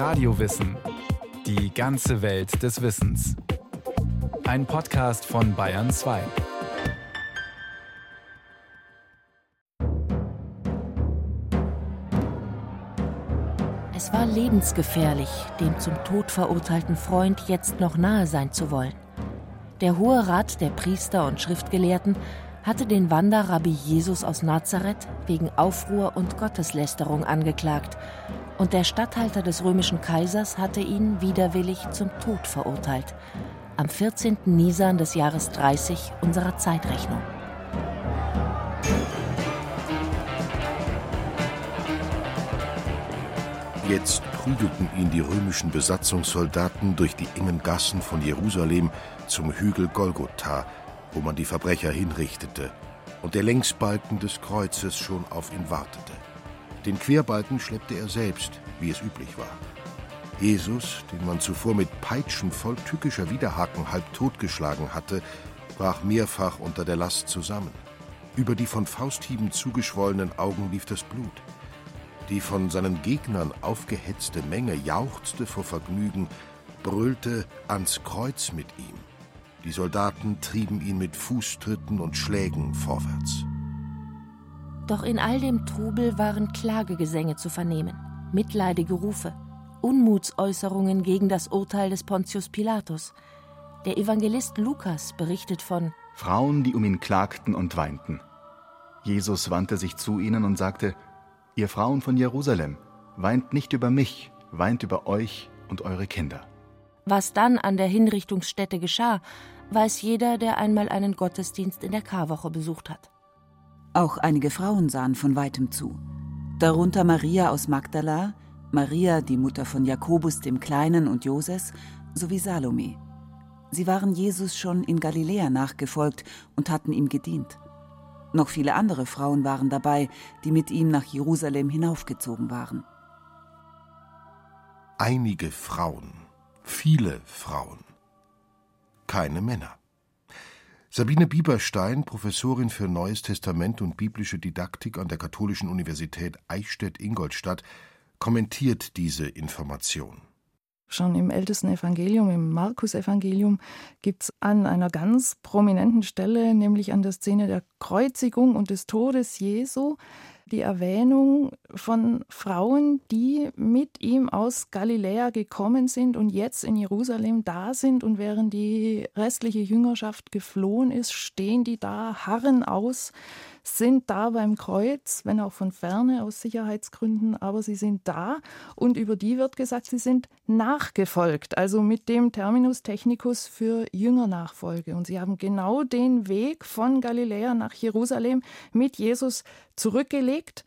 Radiowissen. Die ganze Welt des Wissens. Ein Podcast von Bayern 2. Es war lebensgefährlich, dem zum Tod verurteilten Freund jetzt noch nahe sein zu wollen. Der Hohe Rat der Priester und Schriftgelehrten hatte den Wanderrabbi Jesus aus Nazareth wegen Aufruhr und Gotteslästerung angeklagt, und der Statthalter des römischen Kaisers hatte ihn widerwillig zum Tod verurteilt, am 14. Nisan des Jahres 30 unserer Zeitrechnung. Jetzt prügelten ihn die römischen Besatzungssoldaten durch die engen Gassen von Jerusalem zum Hügel Golgotha, wo man die Verbrecher hinrichtete und der Längsbalken des Kreuzes schon auf ihn wartete. Den Querbalken schleppte er selbst, wie es üblich war. Jesus, den man zuvor mit Peitschen voll tückischer Widerhaken halb totgeschlagen hatte, brach mehrfach unter der Last zusammen. Über die von Fausthieben zugeschwollenen Augen lief das Blut. Die von seinen Gegnern aufgehetzte Menge jauchzte vor Vergnügen, brüllte ans Kreuz mit ihm. Die Soldaten trieben ihn mit Fußtritten und Schlägen vorwärts. Doch in all dem Trubel waren Klagegesänge zu vernehmen, mitleidige Rufe, Unmutsäußerungen gegen das Urteil des Pontius Pilatus. Der Evangelist Lukas berichtet von Frauen, die um ihn klagten und weinten. Jesus wandte sich zu ihnen und sagte, Ihr Frauen von Jerusalem, weint nicht über mich, weint über euch und eure Kinder. Was dann an der Hinrichtungsstätte geschah, weiß jeder, der einmal einen Gottesdienst in der Karwoche besucht hat. Auch einige Frauen sahen von weitem zu. Darunter Maria aus Magdala, Maria, die Mutter von Jakobus dem Kleinen und Joses, sowie Salome. Sie waren Jesus schon in Galiläa nachgefolgt und hatten ihm gedient. Noch viele andere Frauen waren dabei, die mit ihm nach Jerusalem hinaufgezogen waren. Einige Frauen, viele Frauen, keine Männer. Sabine Bieberstein, Professorin für Neues Testament und biblische Didaktik an der Katholischen Universität Eichstätt-Ingolstadt, kommentiert diese Information. Schon im ältesten Evangelium, im Markus-Evangelium, gibt es an einer ganz prominenten Stelle, nämlich an der Szene der Kreuzigung und des Todes Jesu, die Erwähnung von Frauen, die mit ihm aus Galiläa gekommen sind und jetzt in Jerusalem da sind. Und während die restliche Jüngerschaft geflohen ist, stehen die da, harren aus sind da beim Kreuz, wenn auch von ferne aus Sicherheitsgründen, aber sie sind da und über die wird gesagt, sie sind nachgefolgt, also mit dem Terminus technicus für Jüngernachfolge. Und sie haben genau den Weg von Galiläa nach Jerusalem mit Jesus zurückgelegt.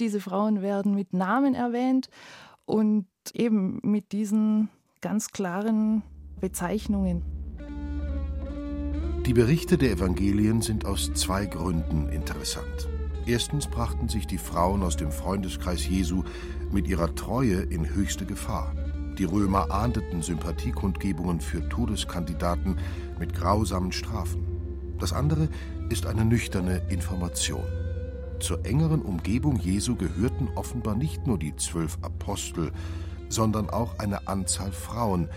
Diese Frauen werden mit Namen erwähnt und eben mit diesen ganz klaren Bezeichnungen. Die Berichte der Evangelien sind aus zwei Gründen interessant. Erstens brachten sich die Frauen aus dem Freundeskreis Jesu mit ihrer Treue in höchste Gefahr. Die Römer ahndeten Sympathiekundgebungen für Todeskandidaten mit grausamen Strafen. Das andere ist eine nüchterne Information. Zur engeren Umgebung Jesu gehörten offenbar nicht nur die zwölf Apostel, sondern auch eine Anzahl Frauen,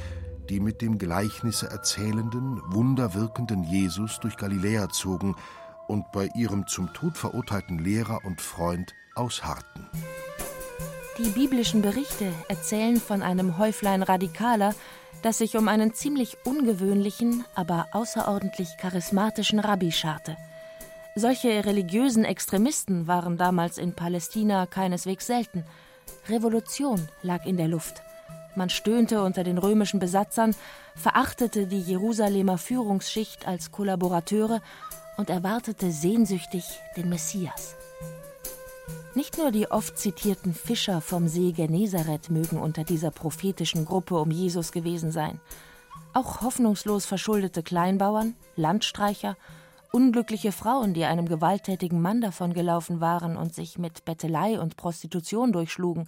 die mit dem Gleichnisse erzählenden, wunderwirkenden Jesus durch Galiläa zogen und bei ihrem zum Tod verurteilten Lehrer und Freund ausharrten. Die biblischen Berichte erzählen von einem Häuflein Radikaler, das sich um einen ziemlich ungewöhnlichen, aber außerordentlich charismatischen Rabbi scharte. Solche religiösen Extremisten waren damals in Palästina keineswegs selten. Revolution lag in der Luft. Man stöhnte unter den römischen Besatzern, verachtete die Jerusalemer Führungsschicht als Kollaborateure und erwartete sehnsüchtig den Messias. Nicht nur die oft zitierten Fischer vom See Genezareth mögen unter dieser prophetischen Gruppe um Jesus gewesen sein. Auch hoffnungslos verschuldete Kleinbauern, Landstreicher, unglückliche Frauen, die einem gewalttätigen Mann davongelaufen waren und sich mit Bettelei und Prostitution durchschlugen,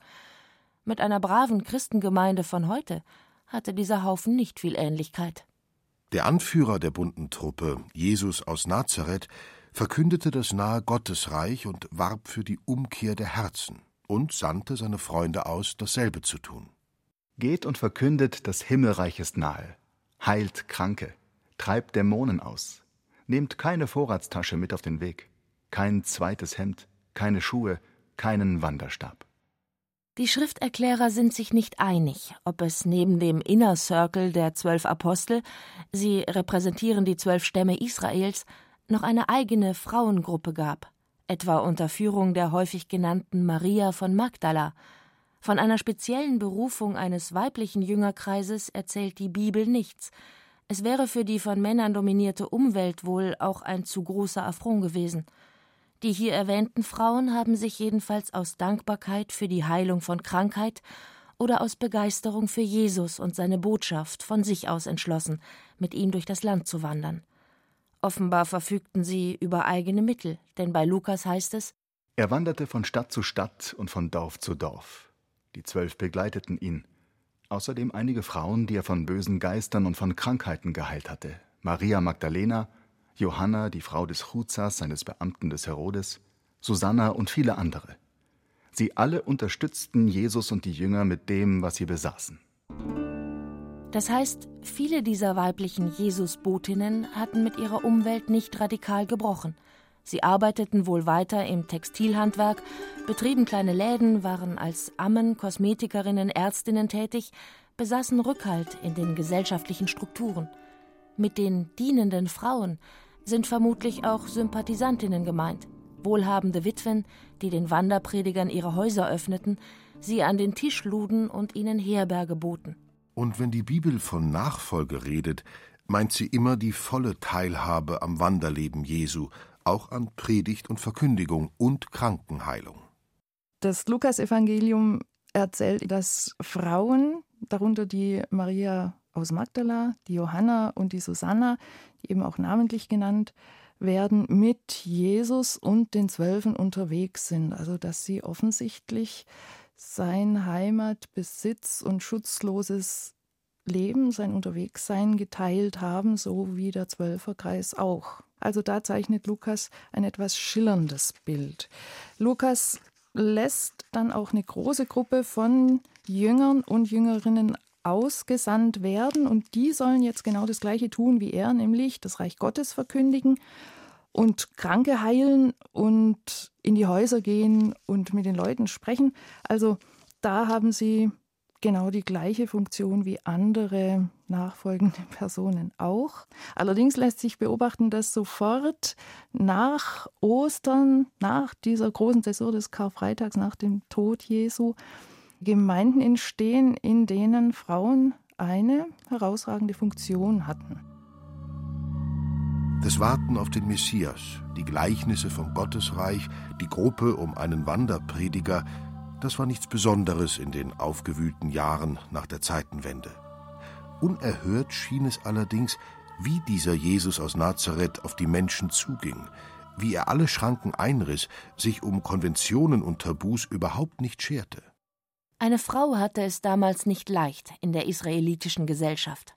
mit einer braven Christengemeinde von heute hatte dieser Haufen nicht viel Ähnlichkeit. Der Anführer der bunten Truppe, Jesus aus Nazareth, verkündete das nahe Gottesreich und warb für die Umkehr der Herzen und sandte seine Freunde aus, dasselbe zu tun. Geht und verkündet, das Himmelreich ist nahe, heilt Kranke, treibt Dämonen aus, nehmt keine Vorratstasche mit auf den Weg, kein zweites Hemd, keine Schuhe, keinen Wanderstab. Die Schrifterklärer sind sich nicht einig, ob es neben dem Inner Circle der zwölf Apostel, sie repräsentieren die zwölf Stämme Israels, noch eine eigene Frauengruppe gab, etwa unter Führung der häufig genannten Maria von Magdala. Von einer speziellen Berufung eines weiblichen Jüngerkreises erzählt die Bibel nichts. Es wäre für die von Männern dominierte Umwelt wohl auch ein zu großer Affront gewesen. Die hier erwähnten Frauen haben sich jedenfalls aus Dankbarkeit für die Heilung von Krankheit oder aus Begeisterung für Jesus und seine Botschaft von sich aus entschlossen, mit ihm durch das Land zu wandern. Offenbar verfügten sie über eigene Mittel, denn bei Lukas heißt es Er wanderte von Stadt zu Stadt und von Dorf zu Dorf. Die Zwölf begleiteten ihn, außerdem einige Frauen, die er von bösen Geistern und von Krankheiten geheilt hatte, Maria Magdalena, Johanna, die Frau des Chuzas, seines Beamten des Herodes, Susanna und viele andere. Sie alle unterstützten Jesus und die Jünger mit dem, was sie besaßen. Das heißt, viele dieser weiblichen Jesusbotinnen hatten mit ihrer Umwelt nicht radikal gebrochen. Sie arbeiteten wohl weiter im Textilhandwerk, betrieben kleine Läden, waren als Ammen, Kosmetikerinnen, Ärztinnen tätig, besaßen Rückhalt in den gesellschaftlichen Strukturen. Mit den dienenden Frauen sind vermutlich auch Sympathisantinnen gemeint, wohlhabende Witwen, die den Wanderpredigern ihre Häuser öffneten, sie an den Tisch luden und ihnen Herberge boten. Und wenn die Bibel von Nachfolge redet, meint sie immer die volle Teilhabe am Wanderleben Jesu, auch an Predigt und Verkündigung und Krankenheilung. Das Lukasevangelium erzählt, dass Frauen, darunter die Maria aus Magdala, die Johanna und die Susanna, die eben auch namentlich genannt werden, mit Jesus und den Zwölfen unterwegs sind. Also dass sie offensichtlich sein Heimat, Besitz und schutzloses Leben, sein Unterwegssein geteilt haben, so wie der Zwölferkreis auch. Also da zeichnet Lukas ein etwas schillerndes Bild. Lukas lässt dann auch eine große Gruppe von Jüngern und Jüngerinnen ausgesandt werden und die sollen jetzt genau das Gleiche tun wie er, nämlich das Reich Gottes verkündigen und Kranke heilen und in die Häuser gehen und mit den Leuten sprechen. Also da haben sie genau die gleiche Funktion wie andere nachfolgende Personen auch. Allerdings lässt sich beobachten, dass sofort nach Ostern, nach dieser großen Saison des Karfreitags, nach dem Tod Jesu, Gemeinden entstehen, in denen Frauen eine herausragende Funktion hatten. Das Warten auf den Messias, die Gleichnisse vom Gottesreich, die Gruppe um einen Wanderprediger, das war nichts Besonderes in den aufgewühlten Jahren nach der Zeitenwende. Unerhört schien es allerdings, wie dieser Jesus aus Nazareth auf die Menschen zuging, wie er alle Schranken einriss, sich um Konventionen und Tabus überhaupt nicht scherte. Eine Frau hatte es damals nicht leicht in der israelitischen Gesellschaft.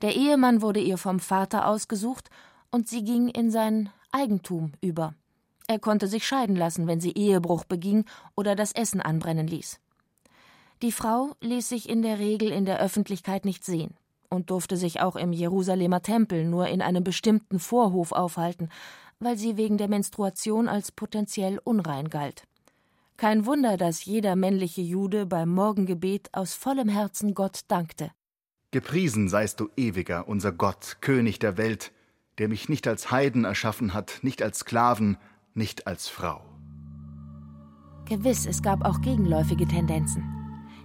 Der Ehemann wurde ihr vom Vater ausgesucht und sie ging in sein Eigentum über. Er konnte sich scheiden lassen, wenn sie Ehebruch beging oder das Essen anbrennen ließ. Die Frau ließ sich in der Regel in der Öffentlichkeit nicht sehen und durfte sich auch im Jerusalemer Tempel nur in einem bestimmten Vorhof aufhalten, weil sie wegen der Menstruation als potenziell unrein galt. Kein Wunder, dass jeder männliche Jude beim Morgengebet aus vollem Herzen Gott dankte. Gepriesen seist du ewiger, unser Gott, König der Welt, der mich nicht als Heiden erschaffen hat, nicht als Sklaven, nicht als Frau. Gewiss, es gab auch gegenläufige Tendenzen.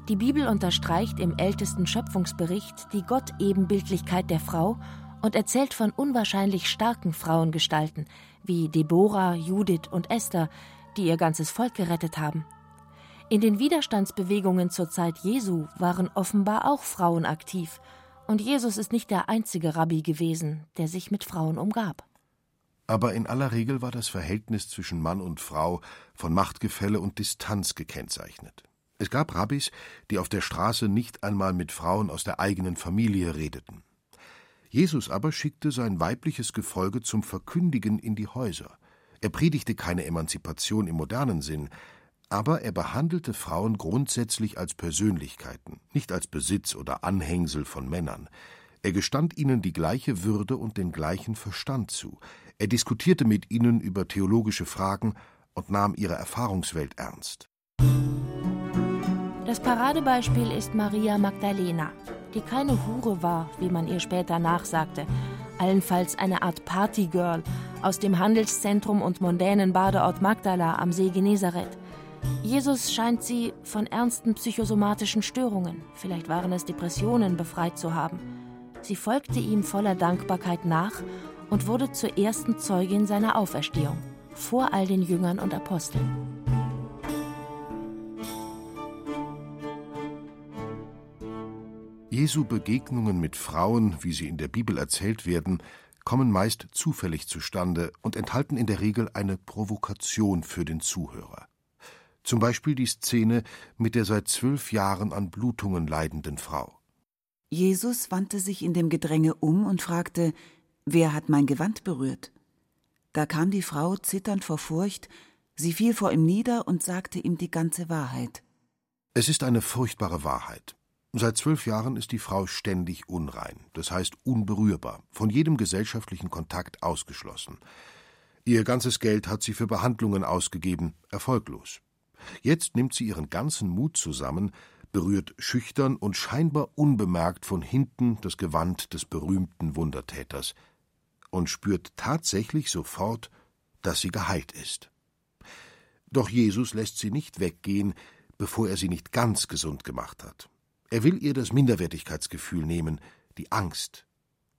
Die Bibel unterstreicht im ältesten Schöpfungsbericht die Gottebenbildlichkeit der Frau und erzählt von unwahrscheinlich starken Frauengestalten wie Deborah, Judith und Esther, die ihr ganzes Volk gerettet haben. In den Widerstandsbewegungen zur Zeit Jesu waren offenbar auch Frauen aktiv, und Jesus ist nicht der einzige Rabbi gewesen, der sich mit Frauen umgab. Aber in aller Regel war das Verhältnis zwischen Mann und Frau von Machtgefälle und Distanz gekennzeichnet. Es gab Rabbis, die auf der Straße nicht einmal mit Frauen aus der eigenen Familie redeten. Jesus aber schickte sein weibliches Gefolge zum Verkündigen in die Häuser. Er predigte keine Emanzipation im modernen Sinn, Aber er behandelte Frauen grundsätzlich als Persönlichkeiten, nicht als Besitz oder Anhängsel von Männern. Er gestand ihnen die gleiche Würde und den gleichen Verstand zu. Er diskutierte mit ihnen über theologische Fragen und nahm ihre Erfahrungswelt ernst. Das Paradebeispiel ist Maria Magdalena, die keine Hure war, wie man ihr später nachsagte, allenfalls eine Art Partygirl aus dem Handelszentrum und mondänen Badeort Magdala am See Genezareth. Jesus scheint sie von ernsten psychosomatischen Störungen, vielleicht waren es Depressionen, befreit zu haben. Sie folgte ihm voller Dankbarkeit nach und wurde zur ersten Zeugin seiner Auferstehung, vor all den Jüngern und Aposteln. Jesu Begegnungen mit Frauen, wie sie in der Bibel erzählt werden, kommen meist zufällig zustande und enthalten in der Regel eine Provokation für den Zuhörer. Zum Beispiel die Szene mit der seit zwölf Jahren an Blutungen leidenden Frau. Jesus wandte sich in dem Gedränge um und fragte, Wer hat mein Gewand berührt? Da kam die Frau zitternd vor Furcht, sie fiel vor ihm nieder und sagte ihm die ganze Wahrheit. Es ist eine furchtbare Wahrheit. Seit zwölf Jahren ist die Frau ständig unrein, das heißt unberührbar, von jedem gesellschaftlichen Kontakt ausgeschlossen. Ihr ganzes Geld hat sie für Behandlungen ausgegeben, erfolglos. Jetzt nimmt sie ihren ganzen Mut zusammen, berührt schüchtern und scheinbar unbemerkt von hinten das Gewand des berühmten Wundertäters und spürt tatsächlich sofort, dass sie geheilt ist. Doch Jesus lässt sie nicht weggehen, bevor er sie nicht ganz gesund gemacht hat. Er will ihr das Minderwertigkeitsgefühl nehmen, die Angst.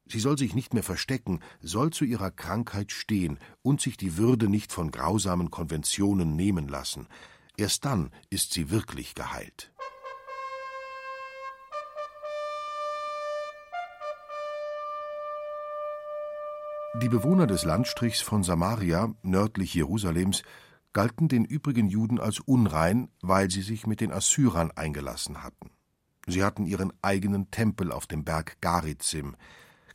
Sie soll sich nicht mehr verstecken, soll zu ihrer Krankheit stehen und sich die Würde nicht von grausamen Konventionen nehmen lassen. Erst dann ist sie wirklich geheilt. Die Bewohner des Landstrichs von Samaria, nördlich Jerusalems, galten den übrigen Juden als unrein, weil sie sich mit den Assyrern eingelassen hatten. Sie hatten ihren eigenen Tempel auf dem Berg Garizim.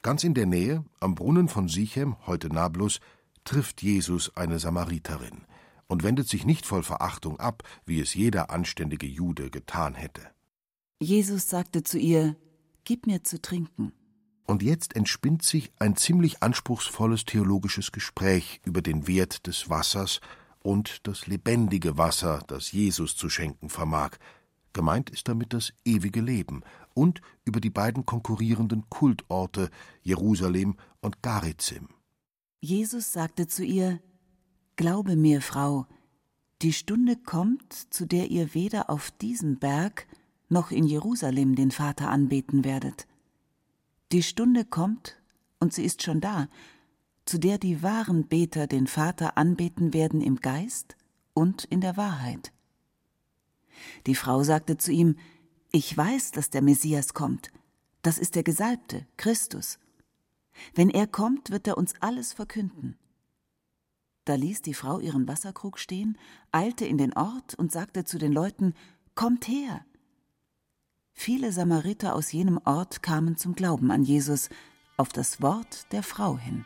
Ganz in der Nähe, am Brunnen von Sichem, heute Nablus, trifft Jesus eine Samariterin und wendet sich nicht voll Verachtung ab, wie es jeder anständige Jude getan hätte. Jesus sagte zu ihr: Gib mir zu trinken. Und jetzt entspinnt sich ein ziemlich anspruchsvolles theologisches Gespräch über den Wert des Wassers und das lebendige Wasser, das Jesus zu schenken vermag. Gemeint ist damit das ewige Leben und über die beiden konkurrierenden Kultorte Jerusalem und Garizim. Jesus sagte zu ihr: Glaube mir, Frau, die Stunde kommt, zu der ihr weder auf diesem Berg noch in Jerusalem den Vater anbeten werdet. Die Stunde kommt, und sie ist schon da, zu der die wahren Beter den Vater anbeten werden im Geist und in der Wahrheit. Die Frau sagte zu ihm, Ich weiß, dass der Messias kommt. Das ist der Gesalbte, Christus. Wenn er kommt, wird er uns alles verkünden. Da ließ die Frau ihren Wasserkrug stehen, eilte in den Ort und sagte zu den Leuten, Kommt her, Viele Samariter aus jenem Ort kamen zum Glauben an Jesus auf das Wort der Frau hin.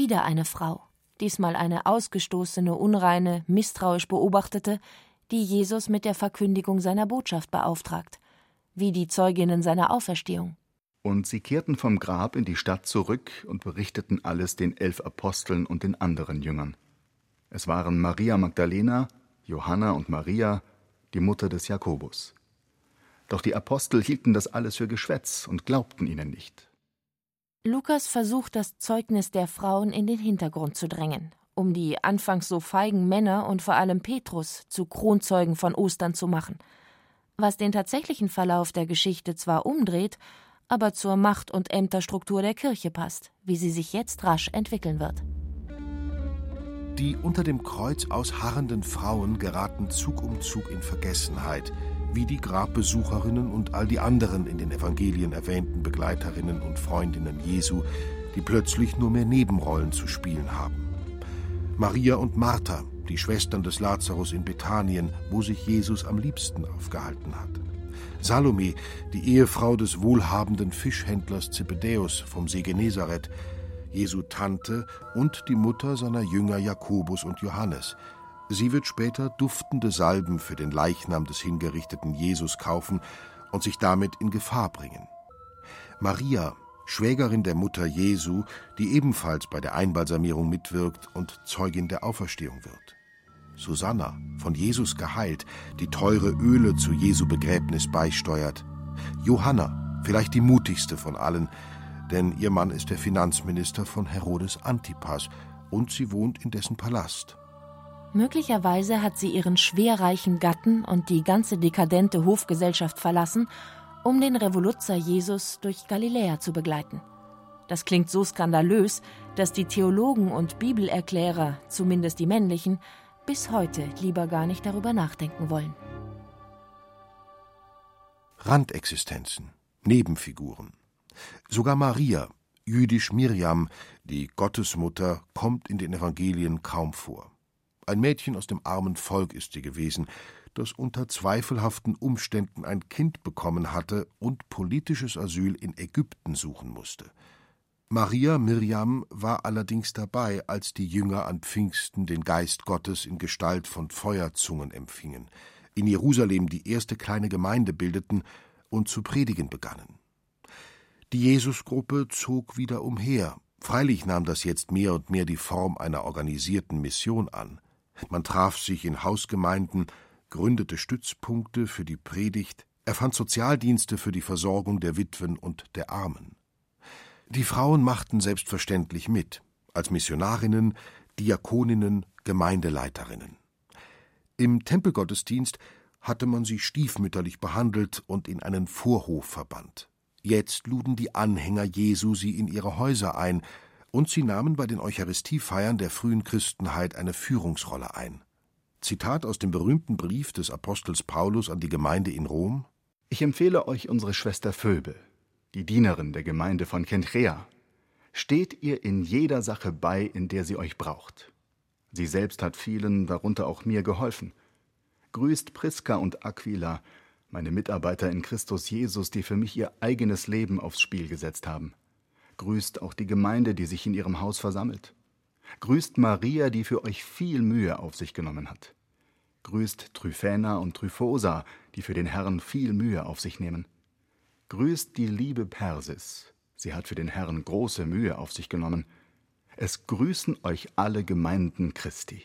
Wieder eine Frau, diesmal eine ausgestoßene, unreine, misstrauisch beobachtete, die Jesus mit der Verkündigung seiner Botschaft beauftragt, wie die Zeuginnen seiner Auferstehung. Und sie kehrten vom Grab in die Stadt zurück und berichteten alles den elf Aposteln und den anderen Jüngern. Es waren Maria Magdalena, Johanna und Maria, die Mutter des Jakobus. Doch die Apostel hielten das alles für Geschwätz und glaubten ihnen nicht. Lukas versucht das Zeugnis der Frauen in den Hintergrund zu drängen, um die anfangs so feigen Männer und vor allem Petrus zu Kronzeugen von Ostern zu machen. Was den tatsächlichen Verlauf der Geschichte zwar umdreht, aber zur Macht- und Ämterstruktur der Kirche passt, wie sie sich jetzt rasch entwickeln wird. Die unter dem Kreuz ausharrenden Frauen geraten Zug um Zug in Vergessenheit, wie die Grabbesucherinnen und all die anderen in den Evangelien erwähnten Begleiterinnen und Freundinnen Jesu, die plötzlich nur mehr Nebenrollen zu spielen haben. Maria und Martha, die Schwestern des Lazarus in Bethanien, wo sich Jesus am liebsten aufgehalten hat. Salome, die Ehefrau des wohlhabenden Fischhändlers Zebedäus vom See Genezareth, Jesu Tante und die Mutter seiner Jünger Jakobus und Johannes. Sie wird später duftende Salben für den Leichnam des hingerichteten Jesus kaufen und sich damit in Gefahr bringen. Maria, Schwägerin der Mutter Jesu, die ebenfalls bei der Einbalsamierung mitwirkt und Zeugin der Auferstehung wird. Susanna, von Jesus geheilt, die teure Öle zu Jesu Begräbnis beisteuert. Johanna, vielleicht die mutigste von allen, denn ihr Mann ist der Finanzminister von Herodes Antipas und sie wohnt in dessen Palast. Möglicherweise hat sie ihren schwerreichen Gatten und die ganze dekadente Hofgesellschaft verlassen, um den Revoluzer Jesus durch Galiläa zu begleiten. Das klingt so skandalös, dass die Theologen und Bibelerklärer, zumindest die männlichen, bis heute lieber gar nicht darüber nachdenken wollen. Randexistenzen, Nebenfiguren. Sogar Maria, jüdisch Mirjam, die Gottesmutter, kommt in den Evangelien kaum vor. Ein Mädchen aus dem armen Volk ist sie gewesen, das unter zweifelhaften Umständen ein Kind bekommen hatte und politisches Asyl in Ägypten suchen musste. Maria Mirjam war allerdings dabei, als die Jünger an Pfingsten den Geist Gottes in Gestalt von Feuerzungen empfingen, in Jerusalem die erste kleine Gemeinde bildeten und zu predigen begannen. Die Jesusgruppe zog wieder umher. Freilich nahm das jetzt mehr und mehr die Form einer organisierten Mission an. Man traf sich in Hausgemeinden, gründete Stützpunkte für die Predigt, erfand Sozialdienste für die Versorgung der Witwen und der Armen. Die Frauen machten selbstverständlich mit, als Missionarinnen, Diakoninnen, Gemeindeleiterinnen. Im Tempelgottesdienst hatte man sie stiefmütterlich behandelt und in einen Vorhof verbannt. Jetzt luden die Anhänger Jesu sie in ihre Häuser ein, und sie nahmen bei den Eucharistiefeiern der frühen Christenheit eine Führungsrolle ein. Zitat aus dem berühmten Brief des Apostels Paulus an die Gemeinde in Rom Ich empfehle euch unsere Schwester Phoebe, die Dienerin der Gemeinde von Kenchrea. Steht ihr in jeder Sache bei, in der sie euch braucht. Sie selbst hat vielen, darunter auch mir, geholfen. Grüßt Priska und Aquila, meine Mitarbeiter in Christus Jesus, die für mich ihr eigenes Leben aufs Spiel gesetzt haben. Grüßt auch die Gemeinde, die sich in ihrem Haus versammelt. Grüßt Maria, die für euch viel Mühe auf sich genommen hat. Grüßt Tryphäna und Tryphosa, die für den Herrn viel Mühe auf sich nehmen. Grüßt die liebe Persis, sie hat für den Herrn große Mühe auf sich genommen. Es grüßen euch alle Gemeinden Christi.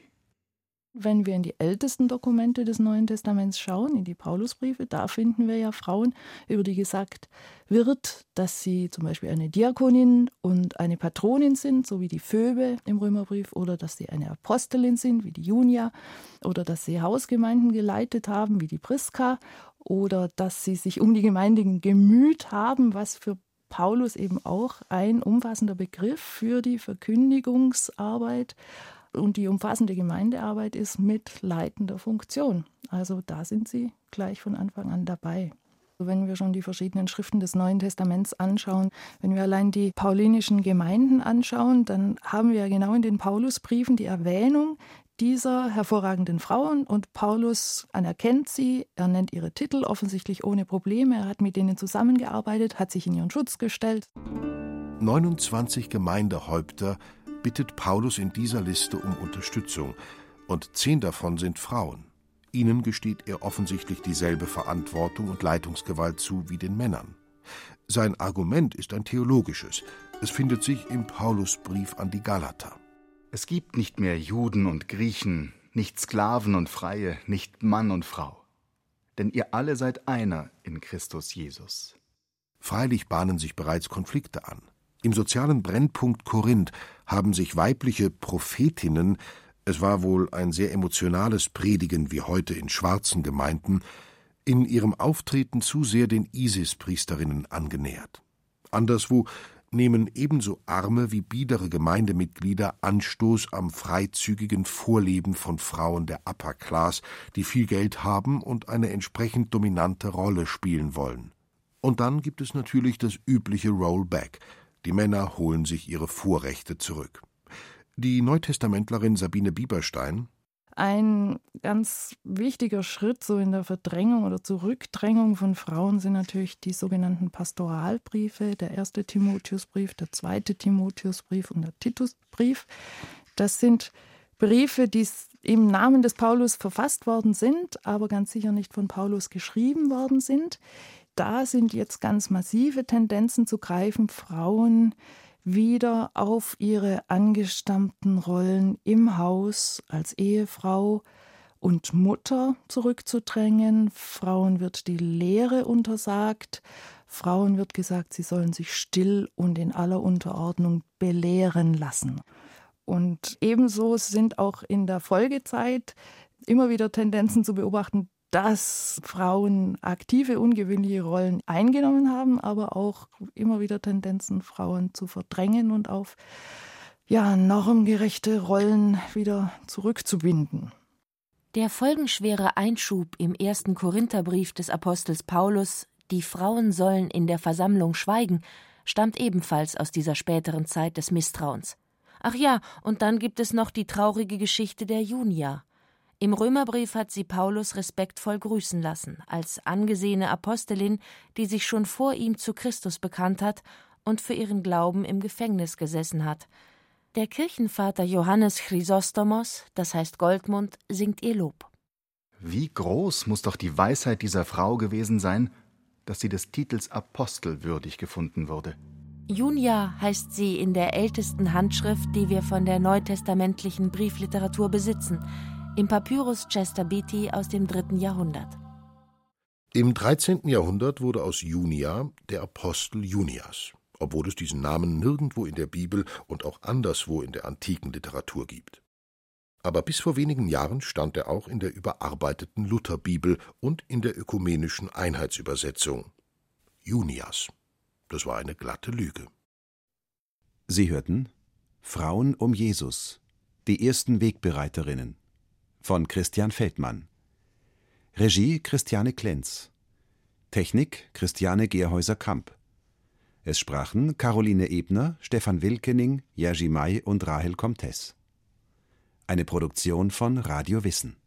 Wenn wir in die ältesten Dokumente des Neuen Testaments schauen, in die Paulusbriefe, da finden wir ja Frauen, über die gesagt wird, dass sie zum Beispiel eine Diakonin und eine Patronin sind, so wie die Phoebe im Römerbrief, oder dass sie eine Apostelin sind, wie die Junia, oder dass sie Hausgemeinden geleitet haben, wie die Priska, oder dass sie sich um die Gemeinden gemüht haben, was für Paulus eben auch ein umfassender Begriff für die Verkündigungsarbeit und die umfassende Gemeindearbeit ist mit leitender Funktion. Also da sind sie gleich von Anfang an dabei. Wenn wir schon die verschiedenen Schriften des Neuen Testaments anschauen, wenn wir allein die paulinischen Gemeinden anschauen, dann haben wir genau in den Paulusbriefen die Erwähnung dieser hervorragenden Frauen und Paulus anerkennt sie, er nennt ihre Titel offensichtlich ohne Probleme, er hat mit denen zusammengearbeitet, hat sich in ihren Schutz gestellt. 29 Gemeindehäupter bittet Paulus in dieser Liste um Unterstützung, und zehn davon sind Frauen. Ihnen gesteht er offensichtlich dieselbe Verantwortung und Leitungsgewalt zu wie den Männern. Sein Argument ist ein theologisches. Es findet sich im Paulusbrief an die Galater. Es gibt nicht mehr Juden und Griechen, nicht Sklaven und Freie, nicht Mann und Frau. Denn ihr alle seid einer in Christus Jesus. Freilich bahnen sich bereits Konflikte an. Im sozialen Brennpunkt Korinth haben sich weibliche Prophetinnen, es war wohl ein sehr emotionales Predigen wie heute in schwarzen Gemeinden, in ihrem Auftreten zu sehr den Isis-Priesterinnen angenähert. Anderswo nehmen ebenso arme wie biedere Gemeindemitglieder Anstoß am freizügigen Vorleben von Frauen der Upper Class, die viel Geld haben und eine entsprechend dominante Rolle spielen wollen. Und dann gibt es natürlich das übliche Rollback, die Männer holen sich ihre Vorrechte zurück. Die Neutestamentlerin Sabine Bieberstein Ein ganz wichtiger Schritt so in der Verdrängung oder Zurückdrängung von Frauen sind natürlich die sogenannten Pastoralbriefe, der erste Timotheusbrief, der zweite Timotheusbrief und der Titusbrief. Das sind Briefe, die im Namen des Paulus verfasst worden sind, aber ganz sicher nicht von Paulus geschrieben worden sind. Da sind jetzt ganz massive Tendenzen zu greifen, Frauen wieder auf ihre angestammten Rollen im Haus als Ehefrau und Mutter zurückzudrängen. Frauen wird die Lehre untersagt. Frauen wird gesagt, sie sollen sich still und in aller Unterordnung belehren lassen. Und ebenso sind auch in der Folgezeit immer wieder Tendenzen zu beobachten, dass Frauen aktive, ungewöhnliche Rollen eingenommen haben, aber auch immer wieder Tendenzen, Frauen zu verdrängen und auf ja, normgerechte Rollen wieder zurückzubinden. Der folgenschwere Einschub im ersten Korintherbrief des Apostels Paulus, die Frauen sollen in der Versammlung schweigen, stammt ebenfalls aus dieser späteren Zeit des Misstrauens. Ach ja, und dann gibt es noch die traurige Geschichte der Junia. Im Römerbrief hat sie Paulus respektvoll grüßen lassen, als angesehene Apostelin, die sich schon vor ihm zu Christus bekannt hat und für ihren Glauben im Gefängnis gesessen hat. Der Kirchenvater Johannes Chrysostomos, das heißt Goldmund, singt ihr Lob. Wie groß muss doch die Weisheit dieser Frau gewesen sein, dass sie des Titels Apostel würdig gefunden wurde. Junia heißt sie in der ältesten Handschrift, die wir von der neutestamentlichen Briefliteratur besitzen im Papyrus Chester Beatty aus dem dritten Jahrhundert. Im 13. Jahrhundert wurde aus Junia der Apostel Junias, obwohl es diesen Namen nirgendwo in der Bibel und auch anderswo in der antiken Literatur gibt. Aber bis vor wenigen Jahren stand er auch in der überarbeiteten Lutherbibel und in der ökumenischen Einheitsübersetzung. Junias. Das war eine glatte Lüge. Sie hörten Frauen um Jesus, die ersten Wegbereiterinnen von Christian Feldmann. Regie Christiane Klenz. Technik Christiane Gerhäuser-Kamp. Es sprachen Caroline Ebner, Stefan Wilkening, Jerzy May und Rahel Comtes. Eine Produktion von Radio Wissen.